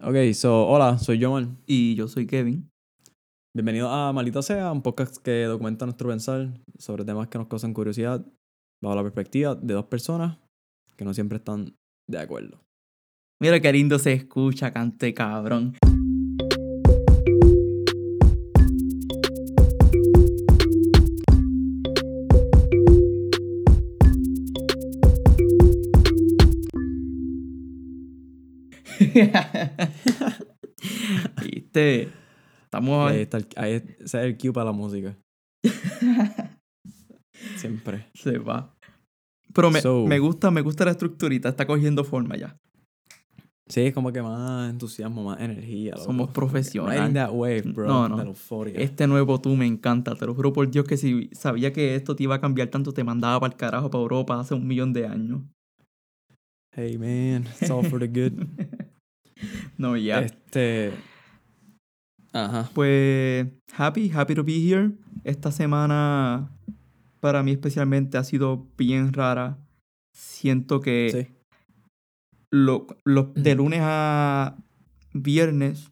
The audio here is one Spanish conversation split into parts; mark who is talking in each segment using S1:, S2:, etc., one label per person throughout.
S1: Ok, so, hola, soy Joel.
S2: Y yo soy Kevin.
S1: Bienvenido a Malito Sea, un podcast que documenta nuestro pensar sobre temas que nos causan curiosidad bajo la perspectiva de dos personas que no siempre están de acuerdo.
S2: Mira qué lindo se escucha, cante cabrón. Viste, estamos
S1: Ahí está el, ahí es- ese es el cue para la música. Siempre.
S2: se va. Pero me,
S1: So-
S2: me gusta, me gusta la estructurita, está cogiendo forma ya.
S1: Sí, es como que más entusiasmo, más energía. loco.
S2: Somos profesionales.
S1: Riding that wave, bro.
S2: No, no. Este nuevo tú me encanta, te lo juro por Dios que si sabía que esto te iba a cambiar tanto, te mandaba para el carajo para Europa hace un millón de años.
S1: Hey, man, it's all for the good.
S2: No, ya.
S1: Este... Ajá.
S2: Pues happy, happy to be here. Esta semana para mí especialmente ha sido bien rara. Siento que
S1: Sí.
S2: lo, lo- de lunes a viernes,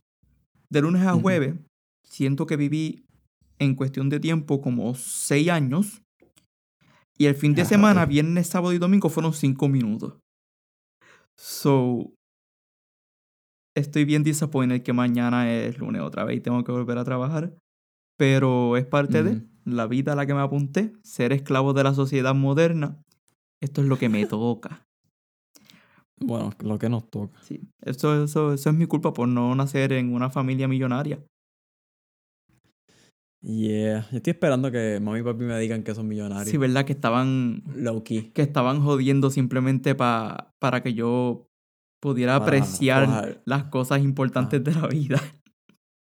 S2: de lunes a jueves, siento que viví en cuestión de tiempo como seis años. Y el fin de
S1: Ajá,
S2: semana, viernes, sábado y domingo, fueron cinco minutos. So, estoy bien disappointed que mañana es lunes otra vez y tengo que volver a trabajar. Pero es parte de
S1: Ujú.
S2: la vida a la que me apunté, ser esclavo de la sociedad moderna. Esto es lo que me toca.
S1: Bueno, lo que nos toca.
S2: Sí, eso, eso, eso es mi culpa por no nacer en una familia millonaria.
S1: Yeah. Yo estoy esperando que mami y papi me digan que son millonarios.
S2: Sí, ¿verdad? Que estaban,
S1: Low key.
S2: que estaban jodiendo simplemente pa- para que yo pudiera
S1: Para
S2: apreciar
S1: forjar.
S2: las cosas importantes de la vida.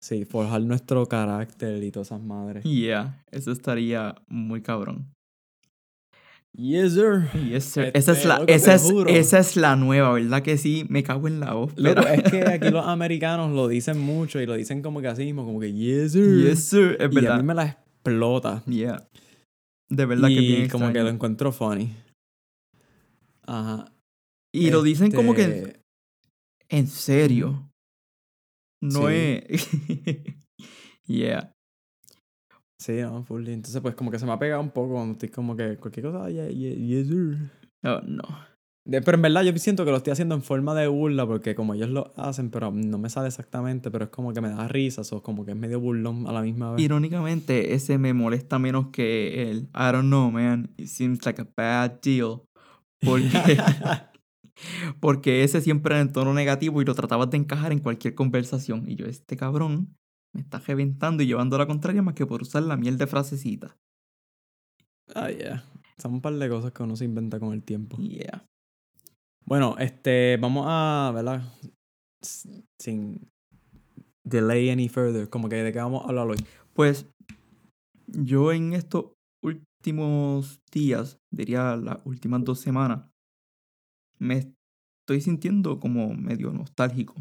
S1: Sí, forjar nuestro carácter y todas esas madres.
S2: Yeah, eso estaría muy cabrón.
S1: Yes, sir.
S2: Yes, sir.
S1: Este,
S2: esa, es la, esa, es, esa es la nueva, ¿verdad? Que sí, me cago en la voz. Pero-
S1: es que aquí los americanos lo dicen mucho y lo dicen como que así mismo, como que yes, sir.
S2: Yes, sir. Es
S1: y a mí me la explota.
S2: Yeah. De verdad
S1: y
S2: que bien
S1: como que lo encuentro funny. Ajá.
S2: Y lo dicen como que
S1: Este,
S2: en serio. No
S1: Sí.
S2: es. yeah.
S1: Sí, no, full. Entonces, pues como que se me ha pegado un poco cuando estoy como que cualquier cosa, yeah, yeah, yes, sir.
S2: Oh, no.
S1: Pero en verdad yo siento que lo estoy haciendo en forma de burla porque como ellos lo hacen, pero no me sale exactamente, pero es como que me da risas o como que es medio burlón a la misma vez.
S2: Irónicamente, ese me molesta menos que el I don't know, man. It seems like a bad deal. Porque, porque ese siempre era en tono negativo y lo tratabas de encajar en cualquier conversación. Y yo, este cabrón me está reventando y llevando a la contraria más que por usar la miel de frasecita.
S1: Ah, yeah. Son un par de cosas que uno se inventa con el tiempo.
S2: Yeah.
S1: Bueno, este, vamos a, ¿verdad? Sin delay any further, como que de qué vamos a hablar hoy.
S2: Pues yo en estos últimos días, diría las últimas dos semanas, me estoy sintiendo como medio nostálgico.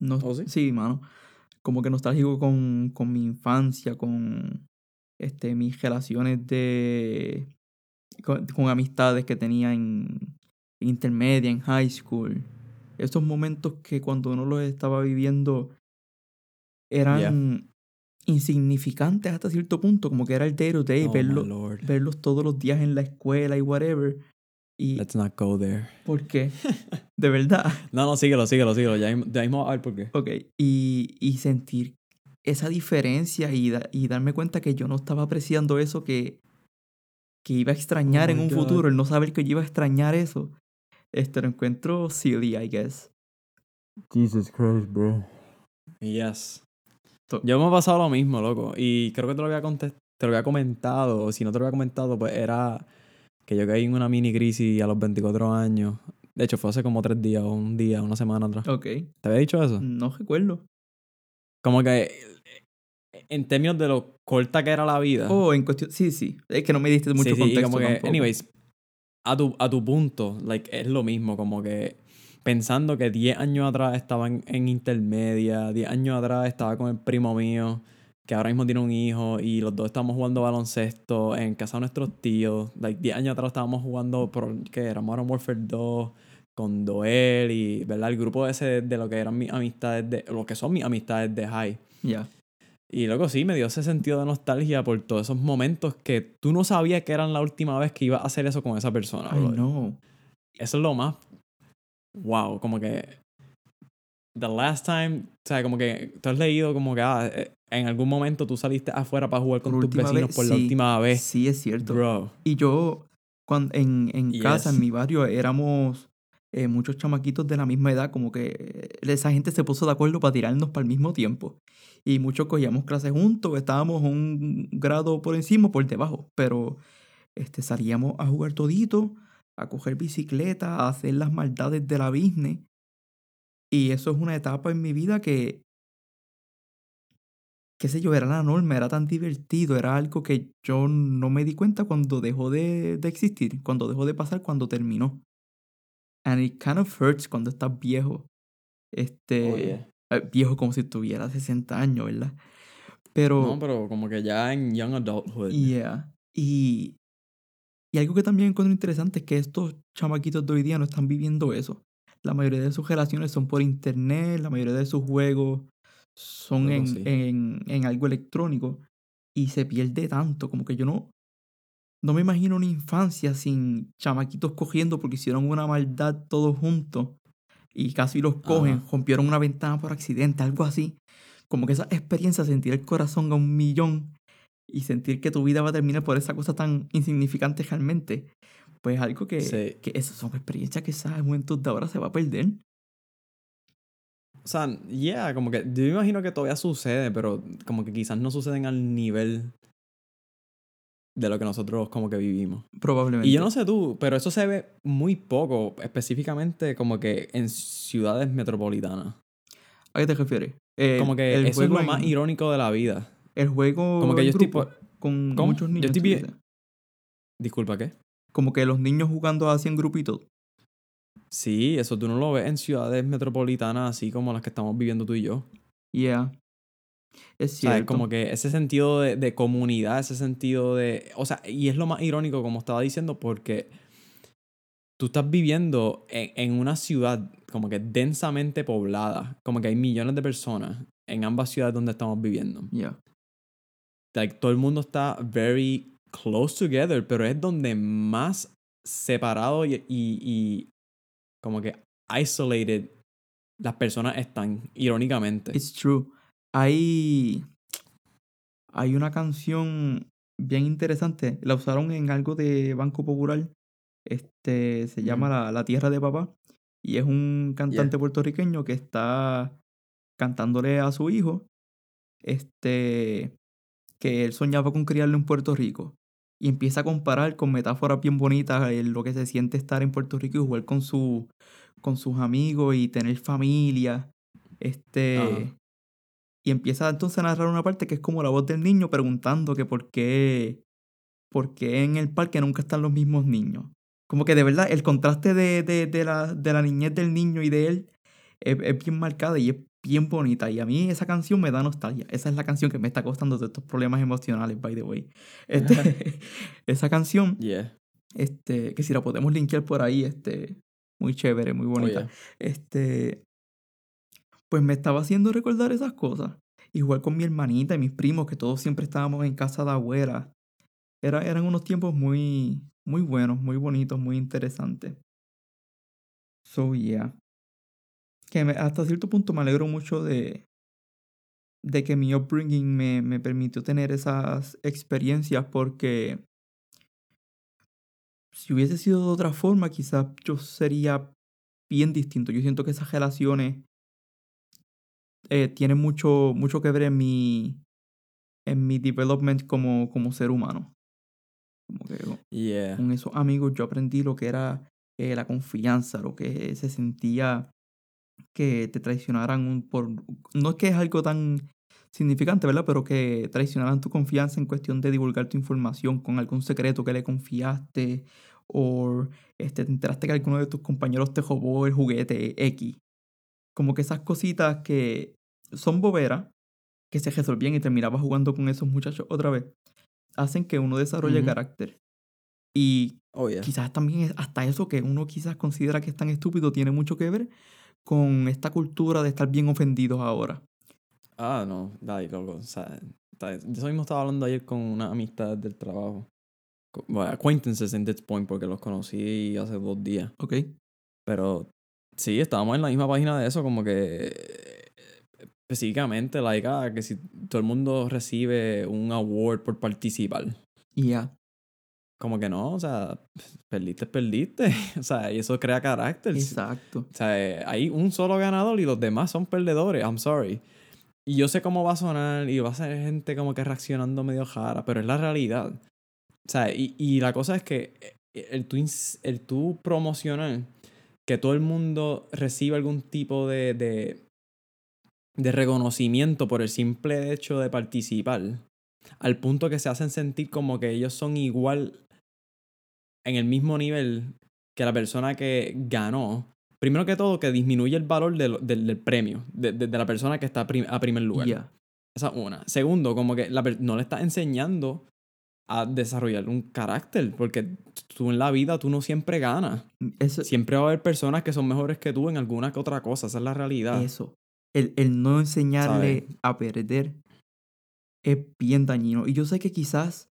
S2: No,
S1: ¿Oh, sí?
S2: mano. Como que nostálgico con, con mi infancia, con este, mis relaciones de. Con, con amistades que tenía en, en intermedia, en high school. Esos momentos que cuando uno los estaba viviendo eran insignificantes hasta cierto punto, como que era el day to day,
S1: Oh,
S2: verlo- verlos todos los días en la escuela y whatever. Y
S1: Let's not go there.
S2: ¿por qué? De verdad.
S1: No, no, síguelo, síguelo, síguelo. Ya, mismo- ya mismo a ver por qué.
S2: Ok, y, y sentir esa diferencia y, da- y darme cuenta que yo no estaba apreciando eso que, que iba a extrañar
S1: Oh
S2: en un
S1: God.
S2: futuro, el no saber que yo iba a extrañar eso. Este lo encuentro silly, I guess.
S1: Jesus Christ, bro. Yes. Yo me he pasado lo mismo, loco. Y creo que te lo había, contest- te lo había comentado. O si no te lo había comentado, pues era que yo caí en una mini crisis a los 24 años. De hecho, fue hace como tres días, o un día, una semana atrás.
S2: Ok,
S1: ¿Te había dicho eso?
S2: no recuerdo.
S1: Como que en términos de lo corta que era la vida.
S2: Oh, en cuestión, sí, sí, es que no me diste mucho
S1: sí, sí, y
S2: contexto
S1: como que,
S2: tampoco.
S1: anyways, a tu, a tu punto, like, es lo mismo, como que pensando que 10 años atrás estaba en, en intermedia, 10 años atrás estaba con el primo mío, que ahora mismo tiene un hijo, y los dos estábamos jugando baloncesto en casa de nuestros tíos, like 10 años atrás estábamos jugando, por, ¿qué era? Modern Warfare 2, con Doel y, ¿verdad? El grupo ese de lo que eran mis amistades, de, lo que son mis amistades de high.
S2: Ya.
S1: Y luego sí, me dio ese sentido de nostalgia por todos esos momentos que tú no sabías que eran la última vez que ibas a hacer eso con esa persona.
S2: Ay, no.
S1: Eso es lo más. Wow, como que. The last time. O sea, como que tú has leído como que ah, eh, en algún momento tú saliste afuera para jugar con
S2: Por
S1: tus vecinos
S2: vez,
S1: por la
S2: sí.
S1: última vez.
S2: Sí, es cierto.
S1: Bro.
S2: Y yo, cuando, en, en casa,
S1: Yes.
S2: en mi barrio, éramos eh, muchos chamaquitos de la misma edad, como que eh, esa gente se puso de acuerdo para tirarnos para el mismo tiempo. Y muchos cogíamos clases juntos, estábamos un grado por encima o por debajo, pero este, salíamos a jugar todito, a coger bicicleta, a hacer las maldades de la business. Y eso es una etapa en mi vida que, qué sé yo, era la norma, era tan divertido, era algo que yo no me di cuenta cuando dejó de, de existir, cuando dejó de pasar, cuando terminó. And it kind of hurts cuando estás viejo. Este,
S1: Oh, yeah.
S2: eh, viejo como si tuviera 60 años, ¿verdad? Pero,
S1: No, pero como que ya en young adulthood.
S2: yeah. Y, y algo que también encuentro interesante es que estos chamaquitos de hoy día no están viviendo eso. La mayoría de sus relaciones son por internet, la mayoría de sus juegos son en,
S1: sí.
S2: en, en algo electrónico y se pierde tanto, como que yo no, no me imagino una infancia sin chamaquitos cogiendo porque hicieron una maldad todos juntos y casi los cogen,
S1: Ajá.
S2: rompieron una ventana por accidente, algo así. Como que esa experiencia, sentir el corazón a un millón y sentir que tu vida va a terminar por esa cosa tan insignificante realmente, pues algo que,
S1: Sí.
S2: que esas son experiencias que esa juventud de ahora se va a perder.
S1: O sea, yeah, como que yo me imagino que todavía sucede, pero como que quizás no suceden al nivel de lo que nosotros como que vivimos.
S2: Probablemente.
S1: Y yo no sé tú, pero eso se ve muy poco, específicamente como que en ciudades metropolitanas.
S2: ¿A qué te refieres? Eh,
S1: Como que
S2: el
S1: eso es
S2: juego
S1: lo más
S2: en-
S1: irónico de la vida.
S2: El juego
S1: Como que yo estoy
S2: con
S1: ¿Cómo?
S2: muchos
S1: Yo
S2: niños.
S1: estoy. Disculpa, ¿qué?
S2: Como que los niños jugando así en grupitos.
S1: Sí, eso tú no lo ves en ciudades metropolitanas así como las que estamos viviendo tú y yo.
S2: Yeah. Es
S1: O sea,
S2: cierto.
S1: como que ese sentido de, de comunidad, ese sentido de... O sea, y es lo más irónico, como estaba diciendo, porque tú estás viviendo en, en una ciudad como que densamente poblada, como que hay millones de personas en ambas ciudades donde estamos viviendo.
S2: Yeah.
S1: Like, todo el mundo está very close together, pero es donde más separado y, y, y como que isolated las personas están, irónicamente.
S2: It's true. Hay. Hay una canción bien interesante. La usaron en algo de Banco Popular. Este se llama la, La Tierra de Papá. Y es un cantante puertorriqueño que está cantándole a su hijo. Este. Que él soñaba con criarlo en Puerto Rico. Y empieza a comparar con metáforas bien bonitas eh, lo que se siente estar en Puerto Rico y jugar con, su, con sus amigos y tener familia. Este.
S1: Ajá.
S2: Y empieza entonces a narrar una parte que es como la voz del niño preguntando que por qué, por qué en el parque nunca están los mismos niños. Como que de verdad el contraste de, de, de la, de la niñez del niño y de él es, es bien marcada y es bien bonita. Y a mí esa canción me da nostalgia. Esa es la canción que me está costando de estos problemas emocionales, by the way. Este, esa canción,
S1: Yeah.
S2: este, que si la podemos linkear por ahí, este, muy chévere, muy bonita
S1: Oye.
S2: este, pues me estaba haciendo recordar esas cosas. Igual con mi hermanita y mis primos, que todos siempre estábamos en casa de abuela. Era, eran unos tiempos muy, muy buenos, muy bonitos, muy interesantes. So, yeah. Que me- hasta cierto punto me alegro mucho de, de que mi upbringing me, me permitió tener esas experiencias porque si hubiese sido de otra forma, quizás yo sería bien distinto. Yo siento que esas relaciones eh, tienen mucho, mucho que ver en mi, en mi development como, como ser humano. Como que con-
S1: Yeah.
S2: con esos amigos yo aprendí lo que era eh, la confianza, lo que se sentía que te traicionaran un- por... No es que es algo tan significante, ¿verdad? Pero que traicionaran tu confianza en cuestión de divulgar tu información con algún secreto que le confiaste o este, te enteraste que alguno de tus compañeros te robó el juguete X. Como que esas cositas que son boberas, que se resolvían y terminabas jugando con esos muchachos otra vez, hacen que uno desarrolle carácter. Y
S1: Oh, yeah.
S2: Quizás también hasta eso que uno quizás considera que es tan estúpido tiene mucho que ver con esta cultura de estar bien ofendidos ahora.
S1: Ah, no, dale, loco. O sea, yo mismo estaba hablando ayer con una amistad del trabajo. Bueno, acquaintances in this point, porque los conocí hace dos días.
S2: ¿Ok?
S1: Pero sí, estábamos en la misma página de eso, como que específicamente, like, ah, que si todo el mundo recibe un award por participar.
S2: Ya.
S1: Como que no, o sea, perdiste, perdiste. o sea, y eso crea carácter.
S2: Exacto.
S1: O sea, eh, hay un solo ganador y los demás son perdedores. I'm sorry. Y yo sé cómo va a sonar y va a ser gente como que reaccionando medio jara, pero es la realidad. O sea, y, y la cosa es que eh, el tú, el tú promocionar que todo el mundo reciba algún tipo de, de, de reconocimiento por el simple hecho de participar, al punto que se hacen sentir como que ellos son igual en el mismo nivel que la persona que ganó. Primero que todo, que disminuye el valor de lo- del, del premio, de, de- de la persona que está a, prim- a primer lugar.
S2: Ya.
S1: Esa es una. Segundo, como que la no le estás enseñando a desarrollar un carácter, porque tú en la vida tú no siempre ganas.
S2: Eso,
S1: Siempre va a haber personas que son mejores que tú en alguna que otra cosa, esa es la realidad.
S2: eso. El, el no enseñarle a perder es bien dañino. Y yo sé que quizás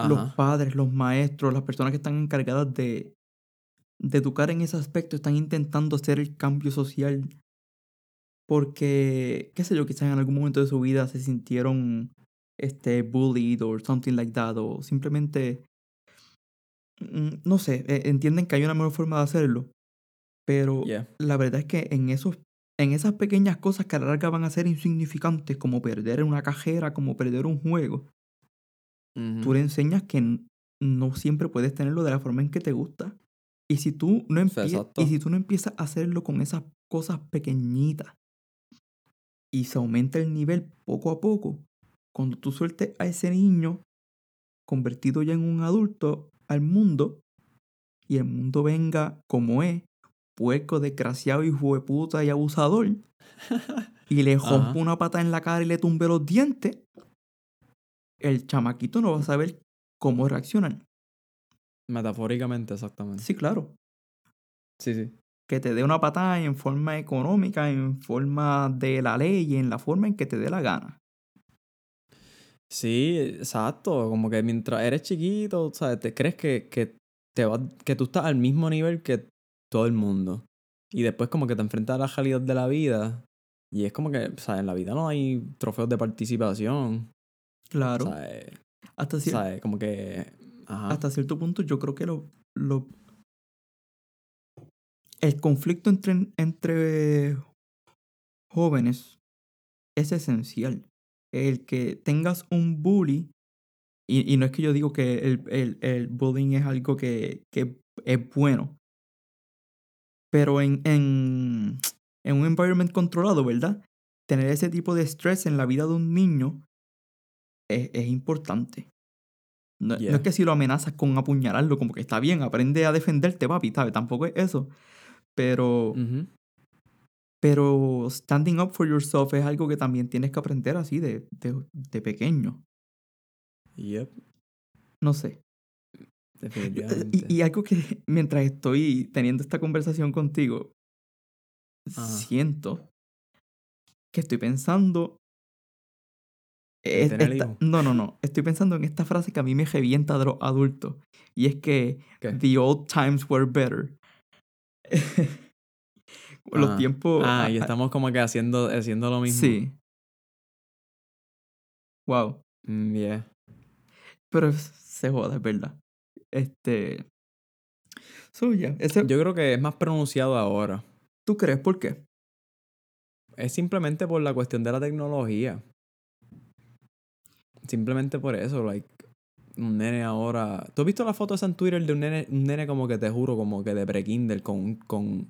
S2: los padres, los maestros, las personas que están encargadas de, de educar en ese aspecto están intentando hacer el cambio social porque, qué sé yo, quizás en algún momento de su vida se sintieron este, bullied or something like that, o simplemente, mm, no sé, eh, entienden que hay una mejor forma de hacerlo, pero
S1: Yeah.
S2: la verdad es que en esos en esas pequeñas cosas que a la larga van a ser insignificantes, como perder una cajera, como perder un juego, Tú le enseñas que no siempre puedes tenerlo de la forma en que te gusta. Y si tú no, empie- y si tú no empiezas a hacerlo con esas cosas pequeñitas y se aumenta el nivel poco a poco, cuando tú sueltes a ese niño convertido ya en un adulto al mundo y el mundo venga como es, puerco, desgraciado, hijo de puta y abusador, y le
S1: Ajá.
S2: rompa una pata en la cara y le tumbe los dientes, el chamaquito no va a saber cómo reaccionar.
S1: Metafóricamente, exactamente.
S2: Sí, claro.
S1: Sí, sí.
S2: Que te dé una patada en forma económica, en forma de la ley, en la forma en que te dé la gana.
S1: Sí, exacto. Como que mientras eres chiquito, ¿sabes? Te crees que, que, te va, que tú estás al mismo nivel que todo el mundo. Y después como que te enfrentas a la realidad de la vida. Y es como que, ¿sabes? En la vida no hay trofeos de participación.
S2: Claro.
S1: ¿Sabes?
S2: Hasta, cier-
S1: ¿Sabes? Como que... Ajá.
S2: hasta cierto punto yo creo que lo, lo- el conflicto entre, entre jóvenes es esencial. El que tengas un bully, y, y no es que yo digo que el, el, el bullying es algo que, que es bueno, pero en, en, en un environment controlado, ¿verdad? Tener ese tipo de estrés en la vida de un niño es, es importante. No, es que si lo amenazas con apuñalarlo, como que está bien, aprende a defenderte, papi, ¿sabes? Tampoco es eso. Pero, pero standing up for yourself es algo que también tienes que aprender así de, de, de pequeño.
S1: Yep.
S2: No sé.
S1: Definitivamente.
S2: Y, y algo que mientras estoy teniendo esta conversación contigo,
S1: Ajá.
S2: siento que estoy pensando. Es-
S1: tener
S2: esta-
S1: hijos?
S2: no, no, no. Estoy pensando en esta frase que a mí me revienta de los adultos. Y es que
S1: ¿Qué?
S2: the old times were better. Los
S1: Ah.
S2: tiempos.
S1: Ah, y estamos como que haciendo, haciendo lo mismo.
S2: Sí. Wow.
S1: Mm, yeah.
S2: Pero se joda, es verdad. Este. So, yeah, ese-
S1: Yo creo que es más pronunciado ahora.
S2: ¿Tú crees por qué?
S1: Es simplemente por la cuestión de la tecnología. Simplemente por eso, like, un nene ahora... ¿Tú has visto la foto esa en Twitter de un nene, un nene como que te juro, como que de pre-Kindle, con, con...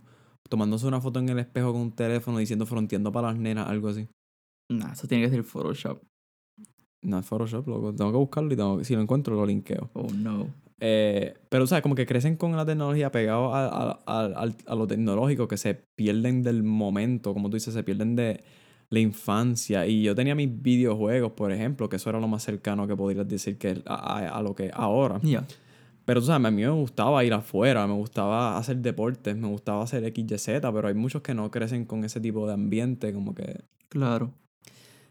S1: tomándose una foto en el espejo con un teléfono diciendo fronteando para las nenas, algo así?
S2: Nah, eso tiene que ser Photoshop.
S1: No es Photoshop, loco. Tengo que buscarlo y tengo, si lo encuentro lo linkeo.
S2: Oh no.
S1: Eh, pero, o sea, como que crecen con la tecnología pegados a, a, a, al- a lo tecnológico, que se pierden del momento, como tú dices, se pierden de la infancia. Y yo tenía mis videojuegos, por ejemplo, que eso era lo más cercano que podrías decir que a, a- a lo que ahora.
S2: Ya.
S1: Pero tú sabes, a mí me gustaba ir afuera, me gustaba hacer deportes, me gustaba hacer XYZ, pero hay muchos que no crecen con ese tipo de ambiente, como que...
S2: Claro.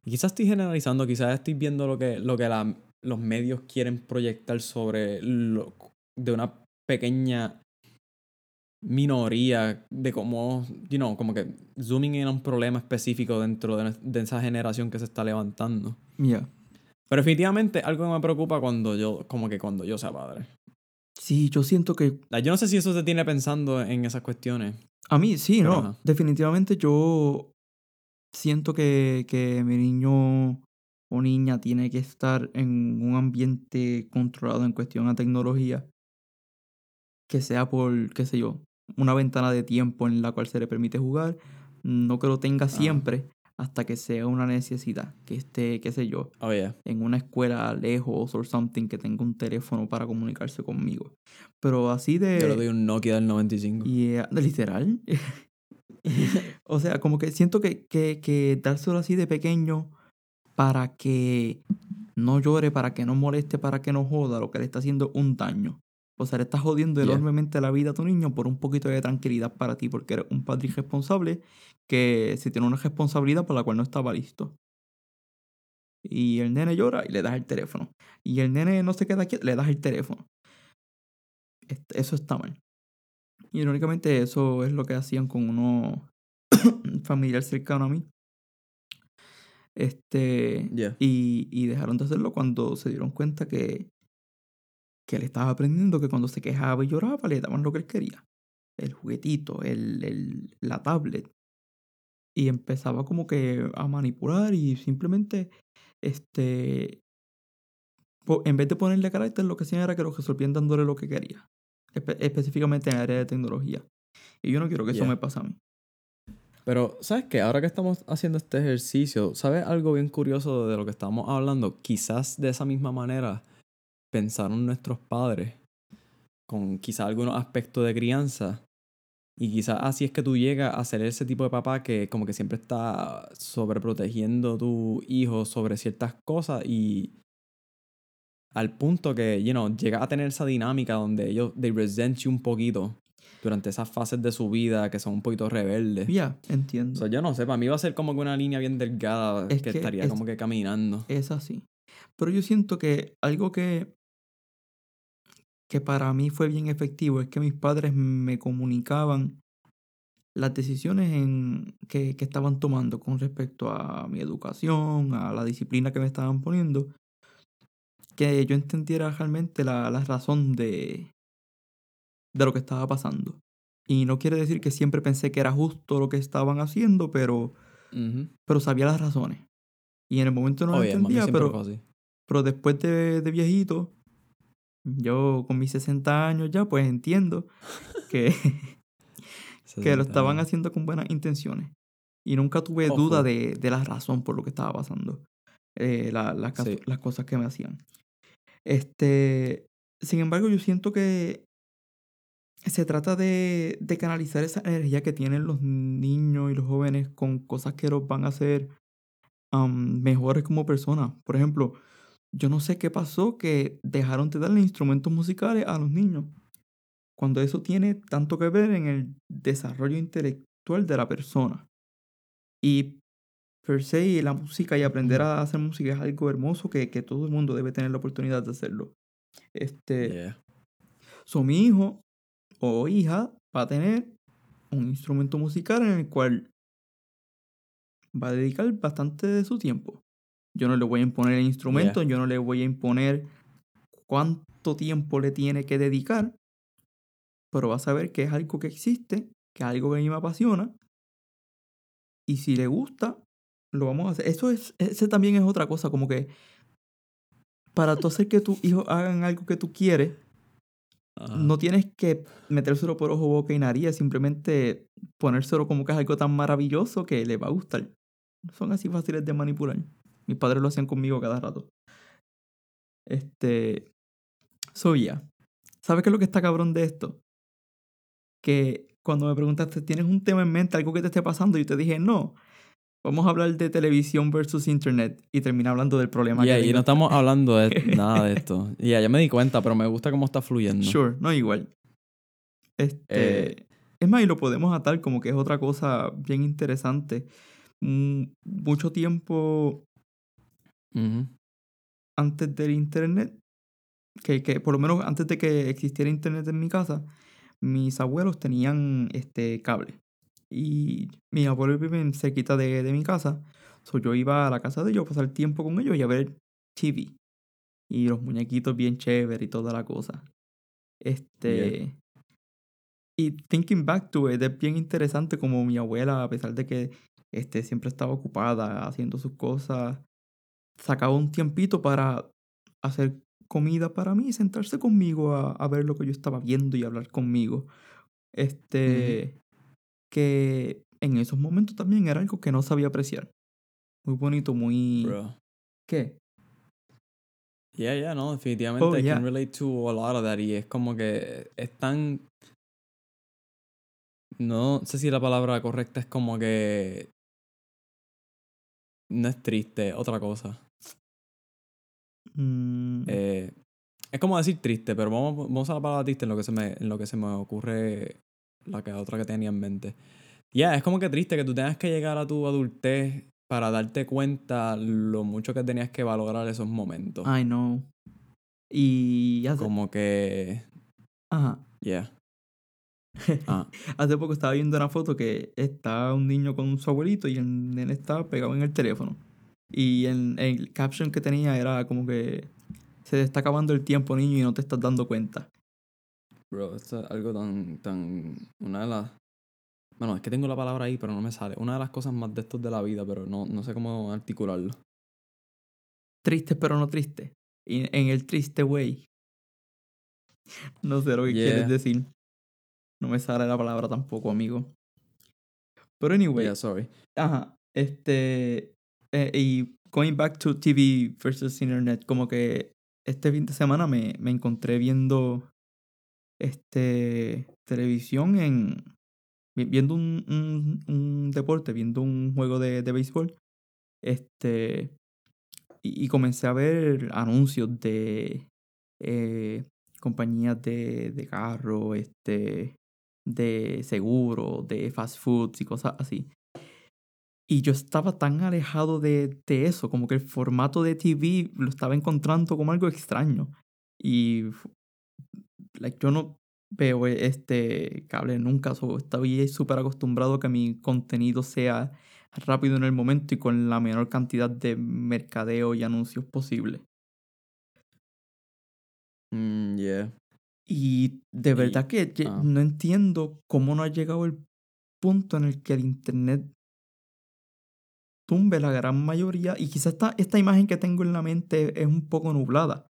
S1: Y quizás estoy generalizando, quizás estoy viendo lo que, lo que la- los medios quieren proyectar sobre lo, de una pequeña minoría de cómo, you know, como que zooming in a un problema específico dentro de, de esa generación que se está levantando.
S2: Ya.
S1: Pero definitivamente algo que me preocupa cuando yo, como que cuando yo sea padre.
S2: Sí, yo siento que
S1: yo no sé si eso se tiene pensando en esas cuestiones.
S2: A mí, sí,
S1: Pero
S2: no.
S1: ajá.
S2: Definitivamente yo siento que, que mi niño o niña tiene que estar en un ambiente controlado en cuestión a tecnología. Que sea por, qué sé yo, una ventana de tiempo en la cual se le permite jugar. No que lo tenga siempre hasta que sea una necesidad. Que esté, qué sé yo,
S1: Oh, yeah.
S2: en una escuela lejos o something que tenga un teléfono para comunicarse conmigo. Pero así de...
S1: Yo le doy un Nokia del 95.
S2: Y eh, literal. o sea, como que siento que, que, que dárselo así de pequeño para que no llore, para que no moleste, para que no joda, lo que le está haciendo un daño. O sea, le estás jodiendo
S1: Yeah.
S2: enormemente la vida a tu niño por un poquito de tranquilidad para ti, porque eres un padre irresponsable que se tiene una responsabilidad por la cual no estaba listo. Y el nene llora y le das el teléfono. Y el nene no se queda quieto, le das el teléfono. Eso está mal. Y irónicamente eso es lo que hacían con uno familiar cercano a mí. Este.
S1: Yeah.
S2: Y, y dejaron de hacerlo cuando se dieron cuenta que, que él estaba aprendiendo que cuando se quejaba y lloraba le daban lo que él quería. El juguetito, el, el, la tablet. Y empezaba como que a manipular y simplemente, este, en vez de ponerle carácter, lo que hacían era que lo resolvían dándole lo que quería. Espe- específicamente en el área de tecnología. Y yo no quiero que eso me pase a mí.
S1: Pero, ¿sabes qué? Ahora que estamos haciendo este ejercicio, ¿sabes algo bien curioso de lo que estamos hablando? Quizás de esa misma manera pensaron nuestros padres con quizás algunos aspectos de crianza. Y quizás así es que tú llegas a ser ese tipo de papá que como que siempre está sobreprotegiendo a tu hijo sobre ciertas cosas y al punto que, you know, llega a tener esa dinámica donde ellos, they resent you un poquito durante esas fases de su vida que son un poquito rebeldes.
S2: Ya, entiendo.
S1: O sea, yo no sé, para mí va a ser como que una línea bien delgada
S2: Es
S1: que,
S2: que
S1: estaría
S2: es-
S1: como que caminando.
S2: Es así. Pero yo siento que algo que, que para mí fue bien efectivo es que mis padres me comunicaban las decisiones en, que, que estaban tomando con respecto a mi educación, a la disciplina que me estaban poniendo, que yo entendiera realmente la, la razón de, de lo que estaba pasando. Y no quiere decir que siempre pensé que era justo lo que estaban haciendo, pero, pero sabía las razones. Y en el momento no lo entendía, pero, pero después de, de viejito, yo con mis 60 años ya, pues entiendo que, que lo
S1: 60
S2: estaban haciendo con buenas intenciones. Y nunca tuve
S1: Ojo.
S2: duda de, de la razón por lo que estaba pasando. eh, la-
S1: Sí.
S2: las cosas que me hacían. Este, sin embargo, yo siento que se trata de, de canalizar esa energía que tienen los niños y los jóvenes con cosas que los van a hacer mejores como personas. Por ejemplo, yo no sé qué pasó que dejaron de darle instrumentos musicales a los niños. Cuando eso tiene tanto que ver en el desarrollo intelectual de la persona. Y per se, la música y aprender a hacer música es algo hermoso que, que todo el mundo debe tener la oportunidad de hacerlo. Este,
S1: Yeah.
S2: So, mi hijo o hija va a tener un instrumento musical en el cual va a dedicar bastante de su tiempo. Yo no le voy a imponer el instrumento, yo no le voy a imponer cuánto tiempo le tiene que dedicar, pero va a saber que es algo que existe, que es algo que a mí me apasiona, y si le gusta, lo vamos a hacer. Eso es, ese también es otra cosa, como que para tú hacer que tus hijos hagan algo que tú quieres,
S1: Ajá.
S2: no tienes que metérselo por ojo, boca y nariz, simplemente ponérselo como que es algo tan maravilloso que le va a gustar. Son así fáciles de manipular. Mis padres lo hacían conmigo cada rato. Este. So. ¿Sabes qué es lo que está cabrón de esto? Que cuando me preguntaste, ¿tienes un tema en mente, algo que te esté pasando? Yo te dije, no. Vamos a hablar de televisión versus internet y termina hablando del problema
S1: Yeah,
S2: que
S1: y no estamos hablando de nada de esto. Ya, ya me di cuenta, pero me gusta cómo está fluyendo.
S2: Sure, no igual. Este,
S1: Eh.
S2: es más, y lo podemos atar como que es otra cosa bien interesante. Mm, mucho tiempo Antes del internet, que, que por lo menos antes de que existiera internet en mi casa, mis abuelos tenían este cable. Y mis abuelos viven cerquita de, de mi casa. So yo iba a la casa de ellos a pasar tiempo con ellos y a ver TV. Y los muñequitos bien chéveres y toda la cosa. Este. Y thinking back to it, es bien interesante como mi abuela, a pesar de que este, siempre estaba ocupada haciendo sus cosas, sacaba un tiempito para hacer comida para mí y sentarse conmigo a, a ver lo que yo estaba viendo y hablar conmigo. Este, que en esos momentos también era algo que no sabía apreciar. Muy bonito, muy...
S1: Bro.
S2: ¿Qué?
S1: Yeah, yeah, no, definitivamente
S2: Oh,
S1: I
S2: yeah.
S1: can relate to a lot of that y es como que es tan... No sé si la palabra correcta es como que... No es triste, otra cosa.
S2: Mm,
S1: Eh, es como decir triste, pero vamos, vamos a la palabra triste en lo que se me, en lo que se me ocurre la que otra que tenía en mente. Ya, es como que triste que tú tengas que llegar a tu adultez para darte cuenta lo mucho que tenías que valorar esos momentos.
S2: I know. Y hace,
S1: Como que...
S2: ajá,
S1: Yeah. Ah,
S2: hace poco estaba viendo una foto que está un niño con su abuelito y el nene está pegado en el teléfono. Y el, el caption que tenía era como que se te está acabando el tiempo, niño, y no te estás dando cuenta.
S1: bro, esto es algo tan, tan... Una de las... Bueno, es que tengo la palabra ahí, pero no me sale. Una de las cosas más de estos de la vida, pero no, no sé cómo articularlo.
S2: Triste, pero no triste. Y en el triste way. No sé lo que
S1: Yeah.
S2: quieres decir. No me sale la palabra tampoco, amigo. Pero anyway,
S1: Yeah, sorry.
S2: Ajá, este, eh, y going back to TV versus internet, como que este fin de semana me, me encontré viendo, este, televisión en, vi- viendo un, un, un deporte, viendo un juego de, de béisbol, este, y, y comencé a ver anuncios de eh, compañías de, de carro, este, de seguro, de fast foods y cosas así. Y yo estaba tan alejado de, de eso, como que el formato de TV lo estaba encontrando como algo extraño. Y like, yo no veo este cable nunca, so, estoy súper acostumbrado a que mi contenido sea rápido en el momento y con la menor cantidad de mercadeo y anuncios posible.
S1: Mm, yeah.
S2: Y de verdad que que
S1: ah.
S2: no entiendo cómo no ha llegado el punto en el que el internet tumbe la gran mayoría. Y quizás esta, esta imagen que tengo en la mente es un poco nublada.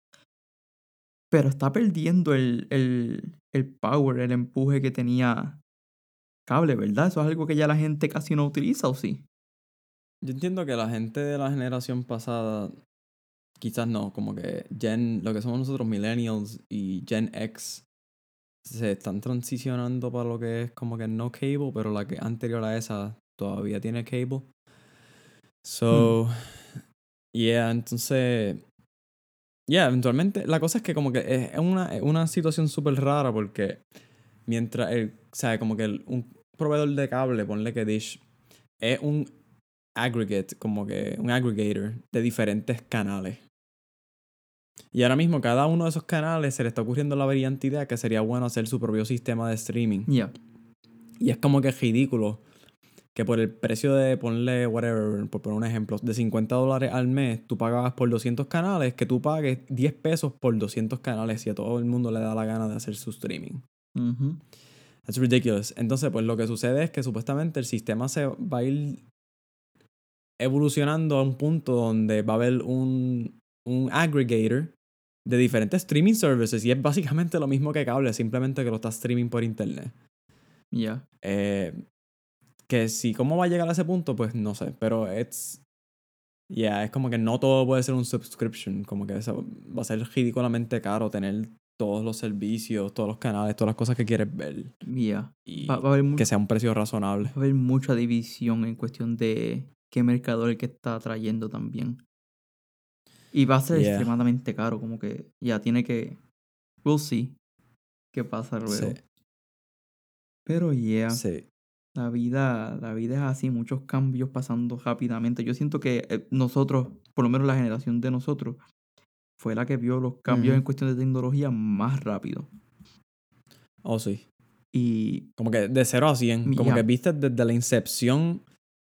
S2: Pero está perdiendo el, el, el power, el empuje que tenía cable, ¿verdad? Eso es algo que ya la gente casi no utiliza, ¿o sí?
S1: Yo entiendo que la gente de la generación pasada, quizás no, como que Gen, lo que somos nosotros, Millennials y Gen X, se están transicionando para lo que es como que no cable, pero la que anterior a esa todavía tiene cable. So, yeah, entonces, yeah, eventualmente, la cosa es que como que es es una, es una situación súper rara porque mientras el, o sea, como que el- un proveedor de cable, ponle que Dish, es un aggregate, como que un aggregator de diferentes canales. Y ahora mismo cada uno de esos canales se le está ocurriendo la brillante idea que sería bueno hacer su propio sistema de streaming.
S2: Ya.
S1: Y es como que ridículo que por el precio de, ponle, whatever, por poner un ejemplo, de 50 dólares al mes, tú pagabas por 200 canales, que tú pagues 10 pesos por 200 canales si a todo el mundo le da la gana de hacer su streaming.
S2: Ujú.
S1: That's ridiculous. Entonces, pues lo que sucede es que supuestamente el sistema se va a ir evolucionando a un punto donde va a haber un, un aggregator de diferentes streaming services y es básicamente lo mismo que cable, simplemente que lo está streaming por internet.
S2: Ya.
S1: Eh, que si cómo va a llegar a ese punto, pues no sé, pero es... Ya, es como que no todo puede ser un subscription, como que eso va a ser ridículamente caro tener todos los servicios, todos los canales, todas las cosas que quieres ver
S2: Ya.
S1: y
S2: Va, va a haber mu-
S1: que sea un precio razonable.
S2: va a haber mucha división en cuestión de, qué mercador el que está trayendo también. Y va a ser
S1: Yeah.
S2: extremadamente caro, como que ya tiene que... We'll see qué pasa luego.
S1: Sí,
S2: Pero yeah,
S1: sí.
S2: La vida, la vida es así, muchos cambios pasando rápidamente. Yo siento que eh, nosotros, por lo menos la generación de nosotros, fue la que vio los cambios en cuestión de tecnología más rápido.
S1: Oh, sí.
S2: Y
S1: Como que de 0 a 100. Como
S2: Ya.
S1: que viste desde la incepción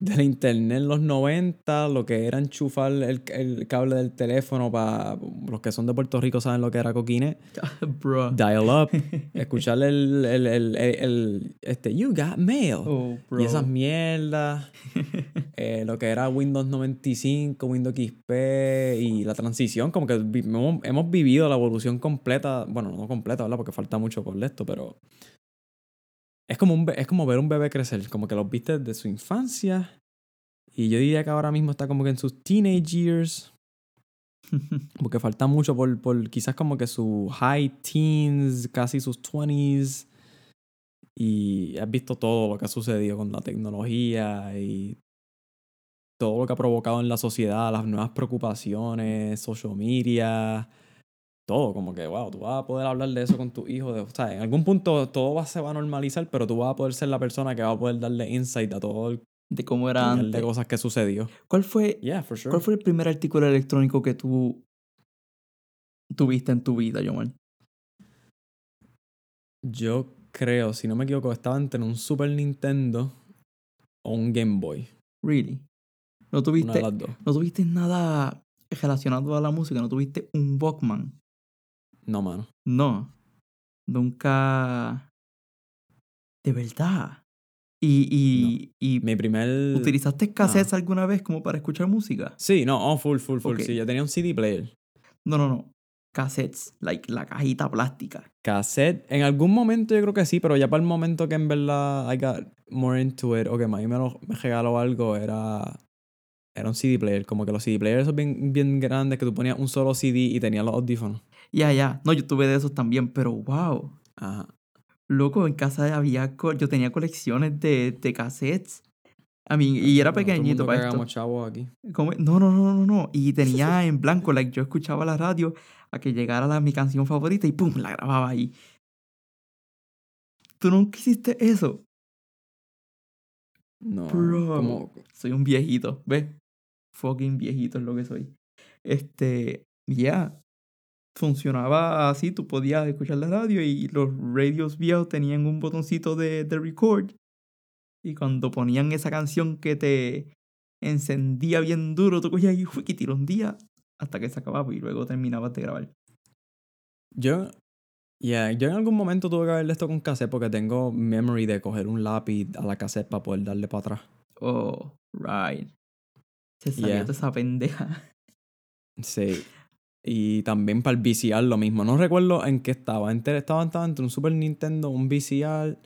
S1: del internet en los 90, lo que era enchufar el, el cable del teléfono para los que son de Puerto Rico saben lo que era coquine.
S2: bro.
S1: Dial up, escuchar el, el, el, este, you got mail.
S2: Oh, bro.
S1: Y esas mierdas, eh, lo que era Windows 95, Windows XP y la transición, como que hemos, hemos vivido la evolución completa, bueno, no completa, ¿verdad? Porque falta mucho por esto, pero es como, un, es como ver un bebé crecer, como que los viste desde su infancia y yo diría que ahora mismo está como que en sus teenage years, porque falta mucho por, por quizás como que sus high teens, casi sus 20s. Y has visto todo lo que ha sucedido con la tecnología y todo lo que ha provocado en la sociedad, las nuevas preocupaciones, social media, todo. Como que, wow, tú vas a poder hablar de eso con tu hijo. De, o sea, en algún punto todo va, se va a normalizar, pero tú vas a poder ser la persona que va a poder darle insight a todo el
S2: de cómo era antes.
S1: de cosas que sucedió.
S2: ¿Cuál fue,
S1: Yeah, for sure.
S2: ¿Cuál fue el primer artículo electrónico que tú tuviste en tu vida, Yomar?
S1: Yo creo, si no me equivoco, estaba entre un Super Nintendo o un Game Boy.
S2: Really? ¿No
S1: Una de
S2: tuviste,
S1: las dos.
S2: ¿No tuviste nada relacionado a la música? ¿No tuviste un Walkman?
S1: No, mano.
S2: No. Nunca. De verdad. ¿Y, y, y
S1: Mi primer...
S2: utilizaste cassettes alguna vez como para escuchar música?
S1: Sí, no, oh, full, full, full. Sí, yo tenía un CD player.
S2: No, no, no. Cassettes, like la cajita plástica.
S1: Cassette, en algún momento yo creo que sí, pero ya para el momento que en verdad I got more into it, o que mami me, lo- me regaló algo, era, era un CD player. Como que los CD players son bien, bien grandes, que tú ponías un solo CD y tenías los audífonos.
S2: Ya, ya. No, yo tuve de esos también, pero wow.
S1: Ajá.
S2: Loco, en casa había. Yo tenía colecciones de, de cassettes. A mí, y era pequeñito para esto.
S1: chavos aquí.
S2: No, no, no, no, no. Y tenía en blanco, like, yo escuchaba la radio a que llegara la, mi canción favorita y pum, la grababa ahí. ¿Tú nunca hiciste eso?
S1: No,
S2: Bro. Soy un viejito, ¿ves? Fucking viejito es lo que soy. Este, ya. Funcionaba así, tú podías escuchar la radio y los radios viejos tenían un botoncito de, de record. Y cuando ponían esa canción que te encendía bien duro, tú cogías y y tiró un día hasta que se acababa y luego terminabas de grabar.
S1: Yo, yeah, yo en algún momento tuve que verle esto con cassette porque tengo memory de coger un lápiz a la cassette para poder darle para atrás.
S2: Oh, right. Se sabía
S1: Yeah.
S2: toda esa pendeja.
S1: Sí. Y también para el VCR lo mismo. No recuerdo en qué estaba. Entre, estaba, estaba entre un Super Nintendo, un VCR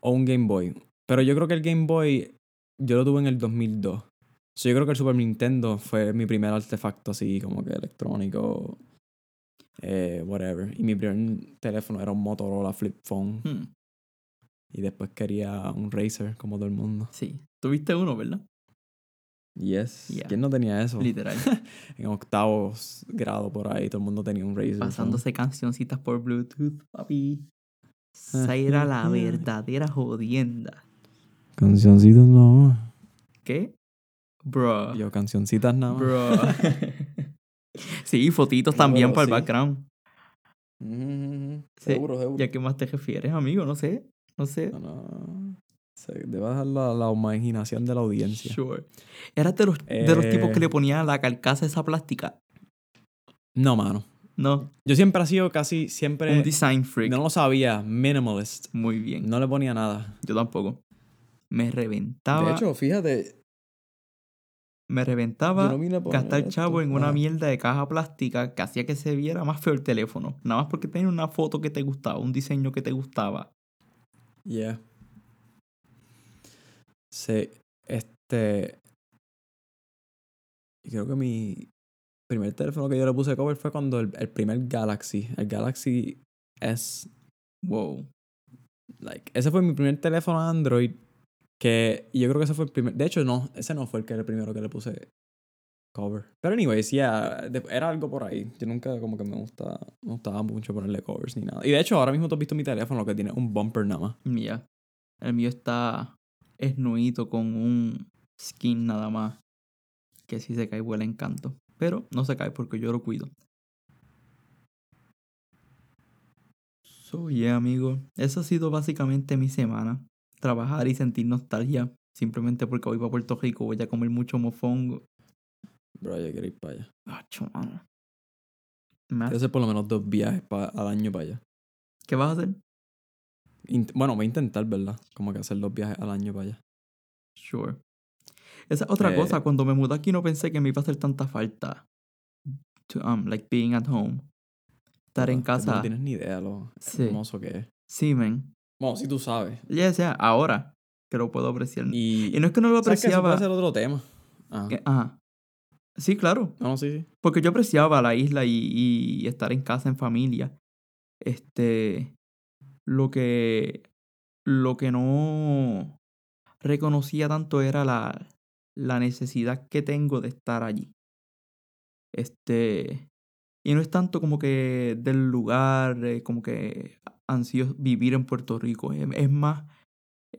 S1: o un Game Boy. Pero yo creo que el Game Boy yo lo tuve en el 2002. So, yo creo que el Super Nintendo fue mi primer artefacto así como que electrónico. Eh, whatever. Y mi primer teléfono era un Motorola Flip Phone.
S2: Hmm,
S1: Y después quería un Razer como todo el mundo.
S2: sí. Tuviste uno, ¿verdad?
S1: Yes.
S2: Yeah.
S1: ¿Quién no tenía eso?
S2: Literal.
S1: En octavo grado por ahí todo el mundo tenía un Razer.
S2: pasándose cancioncitas por Bluetooth, papi. Esa era la verdadera jodienda.
S1: Cancioncitas no.
S2: ¿Qué? Bro.
S1: Yo, cancioncitas nada más.
S2: Bro. sí, fotitos
S1: No,
S2: también para el background. Sí,
S1: Seguro, seguro.
S2: ¿Y a qué más te refieres, amigo? No sé. No sé.
S1: No, no. Se debe dejar la, la imaginación de la audiencia.
S2: Sure. Eras de los, de los tipos
S1: Eh.
S2: que le ponían la carcasa esa plástica.
S1: No, mano.
S2: No.
S1: Yo siempre he sido casi, siempre.
S2: un design freak.
S1: No lo sabía, minimalist.
S2: Muy bien.
S1: No le ponía nada.
S2: Yo tampoco. Me reventaba.
S1: De hecho, fíjate.
S2: me reventaba
S1: no
S2: gastar chavo
S1: esto.
S2: en una
S1: Ah.
S2: mierda de caja plástica que hacía que se viera más feo el teléfono. Nada más porque tenía una foto que te gustaba, un diseño que te gustaba.
S1: Yeah. Sí, este. y Creo que mi primer teléfono que yo le puse cover fue cuando el, el primer Galaxy, el Galaxy S,
S2: Wow.
S1: like, ese fue mi primer teléfono Android Que yo creo que ese fue el primer. De hecho, no, ese no fue el que el primero que le puse cover. Pero anyways, yeah, era algo por ahí. Yo nunca como que me gusta, me gustaba mucho ponerle covers ni nada. Y de hecho, ahora mismo tú has visto mi teléfono, que tiene un bumper nada más.
S2: Mía. El mío está esnuito con un skin nada más. Que si se cae huele encanto. Pero no se cae porque yo lo cuido. So yeah, amigo. Esa ha sido básicamente mi semana. Trabajar y sentir nostalgia. Simplemente porque voy para Puerto Rico. Voy a comer mucho mofongo.
S1: Bro, yo quiero ir para allá.
S2: Acho, mano. Me
S1: Quiero
S2: hace-
S1: hacer por lo menos dos viajes pa- al año para allá.
S2: ¿Qué vas a hacer?
S1: Bueno, voy a intentar, ¿verdad? Como que hacer dos viajes al año para allá.
S2: Sure. Esa es otra
S1: Eh,
S2: cosa. Cuando me mudé aquí no pensé que me iba a hacer tanta falta. To, um, like being at home. Estar en
S1: que
S2: casa.
S1: No tienes ni idea lo
S2: Sí.
S1: hermoso que es.
S2: Sí, men.
S1: Bueno, si tú sabes.
S2: Ya sea, ahora que lo puedo apreciar. Y,
S1: Y,
S2: no es que no lo
S1: ¿sabes qué? Eso
S2: apreciaba.
S1: puede ser otro tema. Ajá.
S2: que- ajá. Sí, claro.
S1: No, no, sí, sí.
S2: Porque yo apreciaba la isla y, y estar en casa en familia. Este. Lo que. Lo que no reconocía tanto era la, la necesidad que tengo de estar allí. Este. Y no es tanto como que del lugar, eh, como que ansío vivir en Puerto Rico. Es, más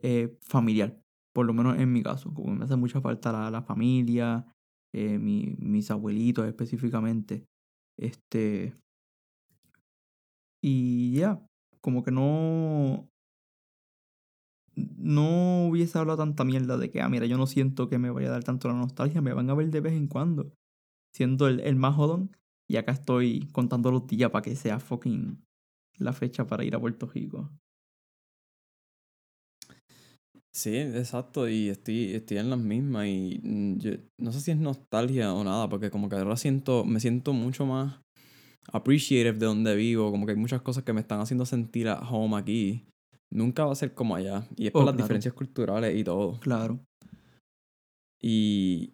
S2: eh, familiar. Por lo menos en mi caso. Como me hace mucha falta la, la familia, eh, mi- mis abuelitos específicamente. Este. Y ya, como que no. No hubiese hablado tanta mierda de que, ah, mira, yo no siento que me vaya a dar tanto la nostalgia, me van a ver de vez en cuando, siendo el, el más jodón. Y acá estoy contando los días para que sea fucking la fecha para ir a Puerto Rico.
S1: Sí, exacto. Y estoy, estoy en las mismas. Y mm, yo, no sé si es nostalgia o nada, porque como que ahora siento, me siento mucho más appreciative de donde vivo. Como que hay muchas cosas que me están haciendo sentir at home aquí. Nunca va a ser como allá. Y es por
S2: Oh,
S1: las
S2: claro.
S1: diferencias culturales y todo.
S2: Claro.
S1: Y.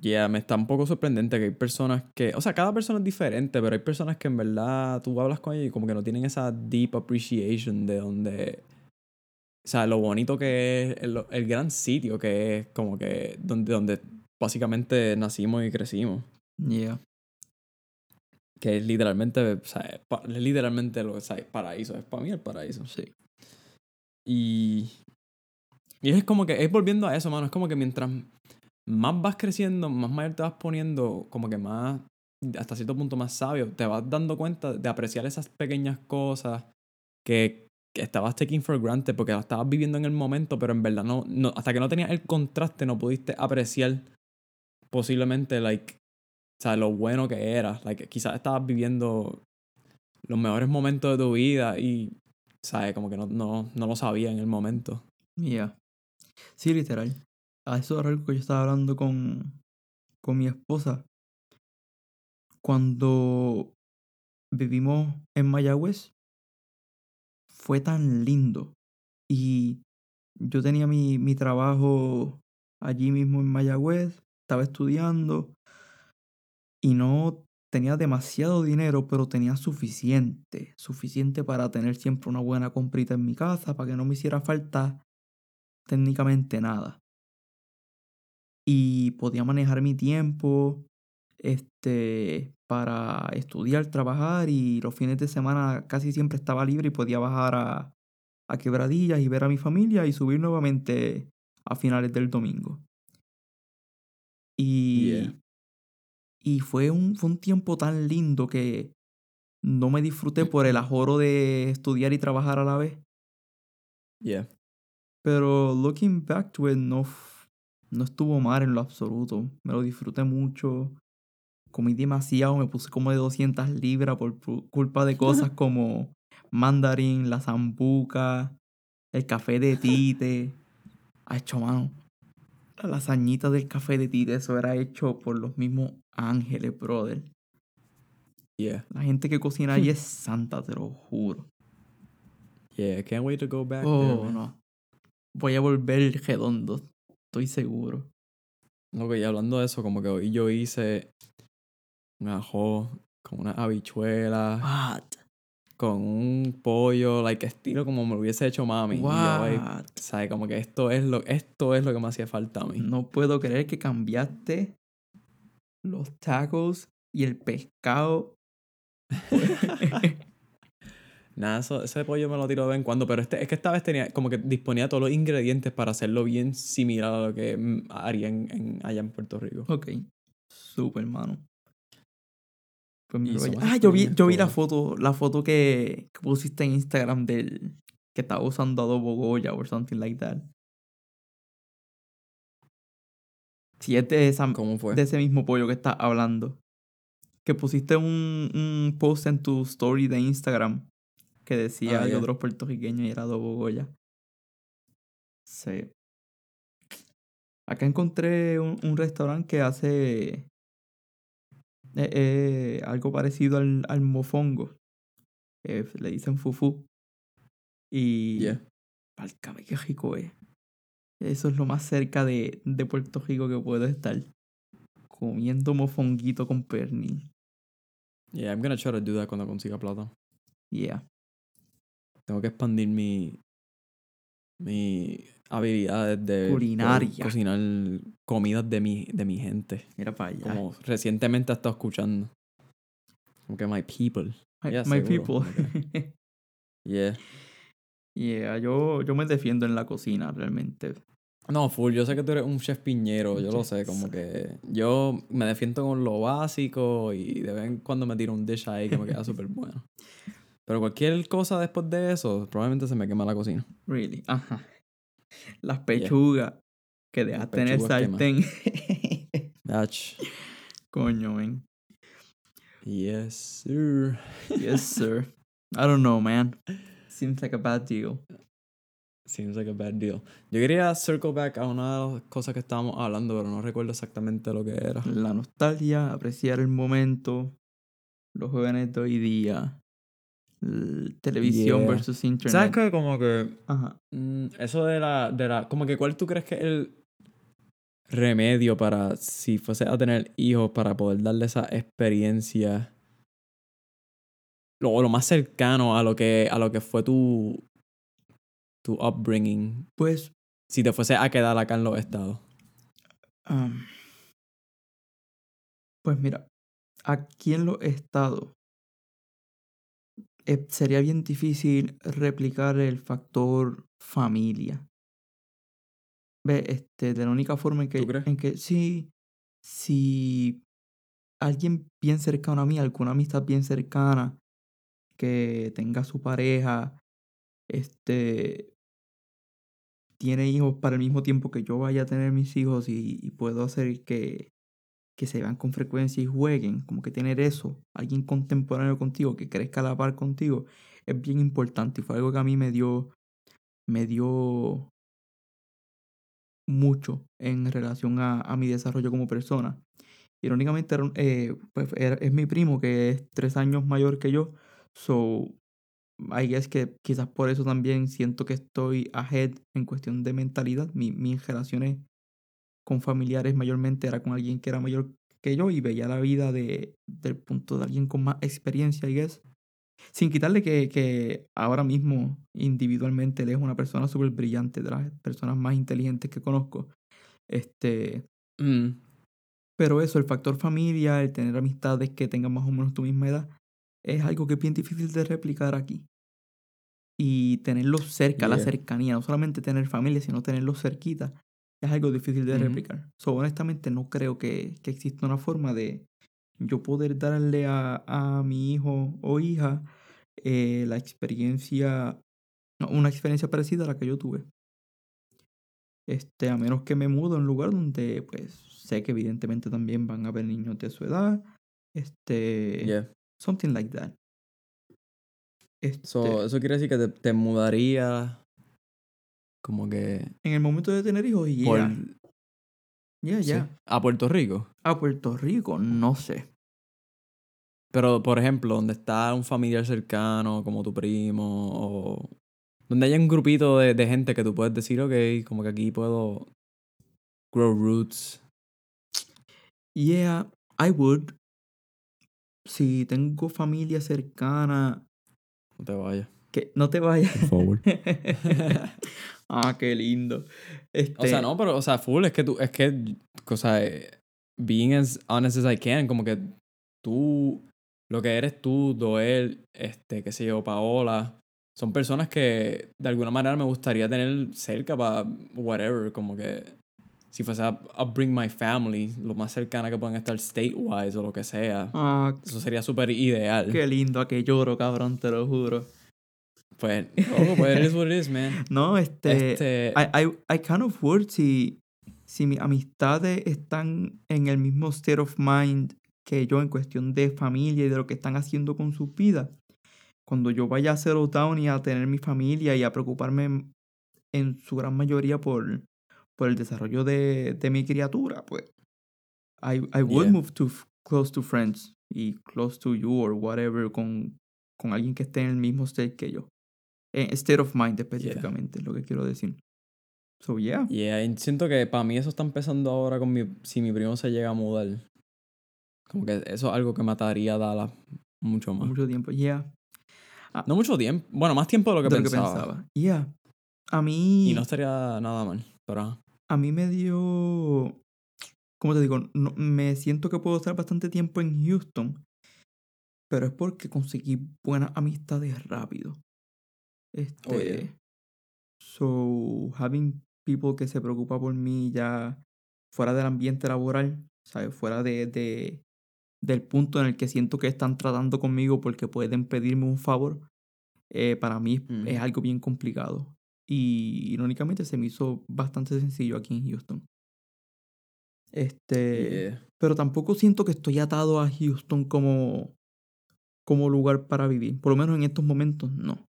S1: Ya, me está un poco sorprendente que hay personas que. O sea, cada persona es diferente, pero hay personas que en verdad tú hablas con ellos y como que no tienen esa deep appreciation de donde. O sea, lo bonito que es, el, el gran sitio que es, como que. Donde, donde básicamente nacimos y crecimos.
S2: Yeah.
S1: Que es literalmente. O sea, es, pa- es literalmente lo o sea, es paraíso. Es para mí el paraíso.
S2: Sí.
S1: Y. Y es como que es volviendo a eso, mano. Es como que mientras más vas creciendo, más mayor te vas poniendo, como que más, hasta cierto punto más sabio, te vas dando cuenta de apreciar esas pequeñas cosas que, que estabas taking for granted porque las estabas viviendo en el momento, pero en verdad no, no, hasta que no tenías el contraste no pudiste apreciar posiblemente, like, o sea, lo bueno que era. Like, quizás estabas viviendo los mejores momentos de tu vida y, ¿sabes? Como que no, no, no lo sabía en el momento.
S2: Yeah. Sí, literal. A eso era algo que yo estaba hablando con, con mi esposa. Cuando vivimos en Mayagüez, fue tan lindo. Y yo tenía mi, mi trabajo allí mismo en Mayagüez, estaba estudiando y no tenía demasiado dinero, pero tenía suficiente, suficiente para tener siempre una buena comprita en mi casa, para que no me hiciera falta técnicamente nada. Y podía manejar mi tiempo este, para estudiar, trabajar y los fines de semana casi siempre estaba libre y podía bajar a, a Quebradillas y ver a mi familia y subir nuevamente a finales del domingo. Y. y fue, un, fue un tiempo tan lindo que no me disfruté por el ajoro de estudiar y trabajar a la vez.
S1: Yeah.
S2: Pero looking back to it, no, no estuvo mal en lo absoluto. Me lo disfruté mucho. Comí demasiado, me puse como de 200 libras por culpa de cosas como mandarín, la zambuca, el café de tite. Ha hecho, mano. La lasañita del café de tite, eso era hecho por los mismos ángeles, brother.
S1: Yeah.
S2: La gente que cocina allí es santa, te lo juro.
S1: Yeah. Can't wait to go back there.
S2: Oh,
S1: man.
S2: no. Voy a volver redondo, estoy seguro.
S1: Loco, y hablando de eso, como que hoy yo hice un ajo con unas habichuelas,
S2: What?
S1: Con un pollo, like estilo como me lo hubiese hecho mami. Y yo, like,
S2: What?
S1: ¿sabes? Como que esto es lo, esto es lo que me hacía falta a mí.
S2: No puedo creer que cambiaste los tacos y el pescado.
S1: Nada, eso, ese pollo me lo tiro de vez en cuando, pero este, es que esta vez tenía, como que disponía todos los ingredientes para hacerlo bien similar a lo que mm, haría en, en- allá en Puerto Rico.
S2: ok. Super, hermano. Pues Ah, yo vi, yo vi la foto, la foto que, que pusiste en Instagram del que estaba usando adobo Goya or something like that. Si es de, esa,
S1: ¿Cómo fue?
S2: de ese mismo pollo que estás hablando. Que pusiste un, un post en tu story de Instagram que decía
S1: Ah,
S2: de los puertorriqueños y era adobo Goya. Sí. Acá encontré un, un restaurante que hace eh, eh, algo parecido al, al mofongo. Eh, le dicen fufu. Y
S1: Yeah.
S2: válgame, qué rico es. Eso es lo más cerca de, de Puerto Rico que puedo estar. Comiendo mofonguito con pernil.
S1: Yeah, I'm gonna try to do that cuando consiga plata.
S2: Yeah.
S1: Tengo que expandir mi, mi habilidades de
S2: Culinaria.
S1: cocinar comidas de mi, de mi gente.
S2: Mira para allá.
S1: Como recientemente he estado escuchando. Como que my people.
S2: My,
S1: Yeah,
S2: my people.
S1: Yeah.
S2: yeah, yo, yo me defiendo en la cocina realmente.
S1: No, full, yo sé que tú eres un chef piñero, yo lo sé, como que yo me defiendo con lo básico y de vez en cuando me tiro un dish ahí que me queda súper bueno. Pero cualquier cosa después de eso, probablemente se me quema la cocina.
S2: Really. Ajá. Las pechugas que dejaste en el sartén. Coño, man.
S1: yes, sir.
S2: Yes, sir. I don't know, man. Seems like a bad deal.
S1: Seems like a bad deal. Yo quería circle back a una de las cosas que estábamos hablando, pero no recuerdo exactamente lo que era.
S2: La nostalgia, apreciar el momento, los jóvenes de hoy día, televisión
S1: Yeah.
S2: versus internet.
S1: ¿Sabes qué? Como que
S2: Ajá.
S1: Mm, eso de la, de la. Como que, ¿cuál tú crees que es el remedio para si fuese a tener hijos para poder darle esa experiencia? Lo, lo más cercano a lo que, a lo que fue tu. tu upbringing.
S2: Pues,
S1: Si te fuese a quedar acá en los estados.
S2: am, pues mira, aquí en los estados eh, sería bien difícil replicar el factor familia. Ve, este, de la única forma en que,
S1: ¿Tú crees?
S2: en que sí, si alguien bien cercano a mí, alguna amistad bien cercana, que tenga su pareja, este, tiene hijos para el mismo tiempo que yo vaya a tener mis hijos y, y puedo hacer que, que se vean con frecuencia y jueguen, como que tener eso, alguien contemporáneo contigo, que crezca a la par contigo, es bien importante y fue algo que a mí me dio, me dio mucho en relación a, a mi desarrollo como persona. Irónicamente, eh, pues, es mi primo que es tres años mayor que yo, so I guess que quizás por eso también siento que estoy ahead en cuestión de mentalidad. Mi, mis relaciones con familiares mayormente era con alguien que era mayor que yo y veía la vida de, del punto de alguien con más experiencia, I guess. Sin quitarle que, que ahora mismo individualmente él es una persona súper brillante, de las personas más inteligentes que conozco. Este,
S1: Mm,
S2: pero eso, el factor familia, el tener amistades que tengan más o menos tu misma edad, es algo que es bien difícil de replicar aquí. Y tenerlos cerca, la cercanía, no solamente tener familia, sino tenerlos cerquita, es algo difícil de replicar. So, honestamente, no creo que, que exista una forma de yo poder darle a, a mi hijo o hija eh, la experiencia, una experiencia parecida a la que yo tuve. Este, a menos que me mude a un lugar donde, pues, sé que evidentemente también van a haber niños de su edad. Este,
S1: yeah.
S2: something like that. Este,
S1: So, eso quiere decir que te, te mudaría como que
S2: en el momento de tener hijos, ya,
S1: por,
S2: ya,
S1: sí,
S2: ya.
S1: a Puerto Rico.
S2: A Puerto Rico, no sé.
S1: Pero, por ejemplo, donde está un familiar cercano, como tu primo, o donde haya un grupito de, de gente que tú puedes decir, ok, como que aquí puedo grow roots.
S2: Yeah, I would. Si tengo familia cercana,
S1: No te vayas,
S2: Que no te vayas.
S1: por favor.
S2: ah, qué lindo. Este,
S1: O sea, no, pero, o sea, full, es que tú, es que, o sea, eh, being as honest as I can, como que tú, lo que eres tú, Doel, este, qué sé yo, Paola, son personas que de alguna manera me gustaría tener cerca para whatever, como que si fuese a, a bring my family, lo más cercana que puedan estar state-wise o lo que sea.
S2: Ah,
S1: Eso sería súper ideal.
S2: qué lindo, a que lloro, cabrón, te lo juro.
S1: Pues, loco, pues it is what it is, man.
S2: No, este,
S1: Este,
S2: I, I, I kind of would si, si mis amistades están en el mismo state of mind que yo en cuestión de familia y de lo que están haciendo con sus vidas. Cuando yo vaya a settle down y a tener mi familia y a preocuparme en su gran mayoría por, por el desarrollo de, de mi criatura, pues I, I would
S1: Yeah.
S2: move to close to friends y close to you or whatever con, con alguien que esté en el mismo state que yo. Eh, state of mind específicamente, es lo que quiero decir. So, yeah.
S1: Yeah, siento que para mí eso está empezando ahora con mi, si mi primo se llega a mudar. Como que eso es algo que mataría a Dallas mucho más.
S2: Mucho tiempo, yeah.
S1: No mucho tiempo, bueno, más tiempo de lo que,
S2: de lo que
S1: pensaba.
S2: pensaba. Yeah. A mí,
S1: Y no estaría nada mal, pero ajá.
S2: a mí me dio, ¿cómo te digo? No, me siento que puedo estar bastante tiempo en Houston, pero es porque conseguí buenas amistades rápido. Este,
S1: Oh, yeah.
S2: so having people que se preocupa por mí ya fuera del ambiente laboral, ¿sabes? Fuera de, de del punto en el que siento que están tratando conmigo porque pueden pedirme un favor, eh, para mí es-
S1: Mm.
S2: es algo bien complicado. Y irónicamente se me hizo bastante sencillo aquí en Houston. Este,
S1: Yeah.
S2: pero tampoco siento que estoy atado a Houston como, como lugar para vivir. Por lo menos en estos momentos, no.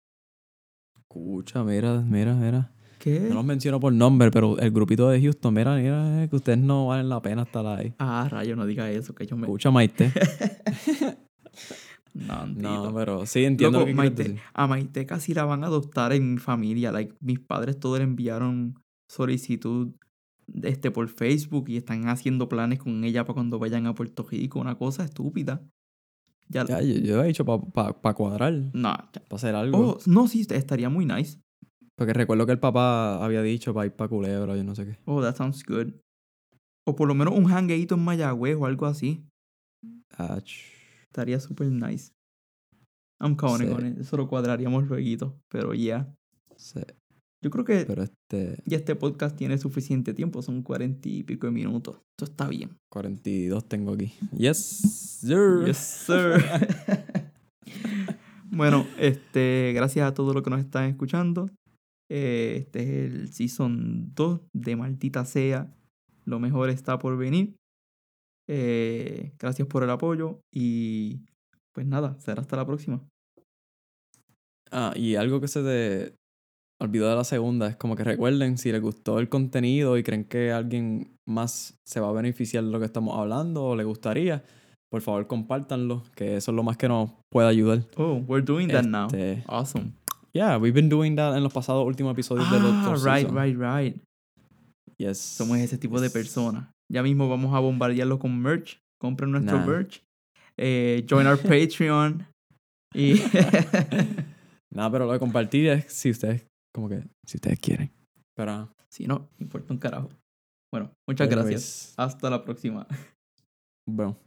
S1: Escucha, mira, mira, mira.
S2: ¿Qué?
S1: No los menciono por nombre, pero el grupito de Houston, mira, mira, eh, que ustedes no valen la pena estar ahí.
S2: Ah, rayo, no diga eso, que yo me...
S1: Escucha, Maite.
S2: no,
S1: No, pero sí entiendo
S2: Loco,
S1: lo que quieres
S2: Maite,
S1: decir.
S2: a Maite casi la van a adoptar en mi familia. Like, mis padres todos le enviaron solicitud este, por Facebook y están haciendo planes con ella para cuando vayan a Puerto Rico. Una cosa estúpida. Ya,
S1: Ya, yo, yo he dicho para cuadrar,
S2: no,
S1: para hacer algo.
S2: Oh, no, sí, estaría muy nice.
S1: Porque recuerdo que el papá había dicho para ir para Culebra, yo no sé qué.
S2: Oh, that sounds good. O por lo menos un hangueito en Mayagüez o algo así. Estaría super nice. I'm counting
S1: Sí.
S2: on it. Eso lo cuadraríamos luego. Pero ya.
S1: sí,
S2: Yo creo que
S1: pero este,
S2: ya este podcast tiene suficiente tiempo. Son cuarenta y pico de minutos. Esto está bien.
S1: 42 tengo aquí. Yes, sir.
S2: Yes, sir. bueno, este, gracias a todos los que nos están escuchando. Eh, este es el season 2 de Maldita Sea. Lo mejor está por venir. Eh, gracias por el apoyo y pues nada, será hasta la próxima.
S1: Ah, y algo que se te olvidó de la segunda es como que recuerden si les gustó el contenido y creen que alguien más se va a beneficiar de lo que estamos hablando o le gustaría, por favor compártanlo, que eso es lo más que nos puede ayudar.
S2: Oh, we're doing that now.
S1: Este,
S2: Awesome.
S1: Yeah, we've been doing that en los pasados últimos episodios de los
S2: Ah,
S1: dos
S2: right,
S1: seasons.
S2: right, right.
S1: Yes.
S2: Somos ese tipo de personas. Ya mismo vamos a bombardearlo con merch. Compren nuestro
S1: Nah.
S2: merch. Eh, join our Patreon. Y
S1: Nada, pero lo de compartir es si ustedes, como que, si ustedes quieren. Pero,
S2: si no, importa un carajo. Bueno, muchas
S1: anyways,
S2: gracias. Hasta la próxima.
S1: Bueno.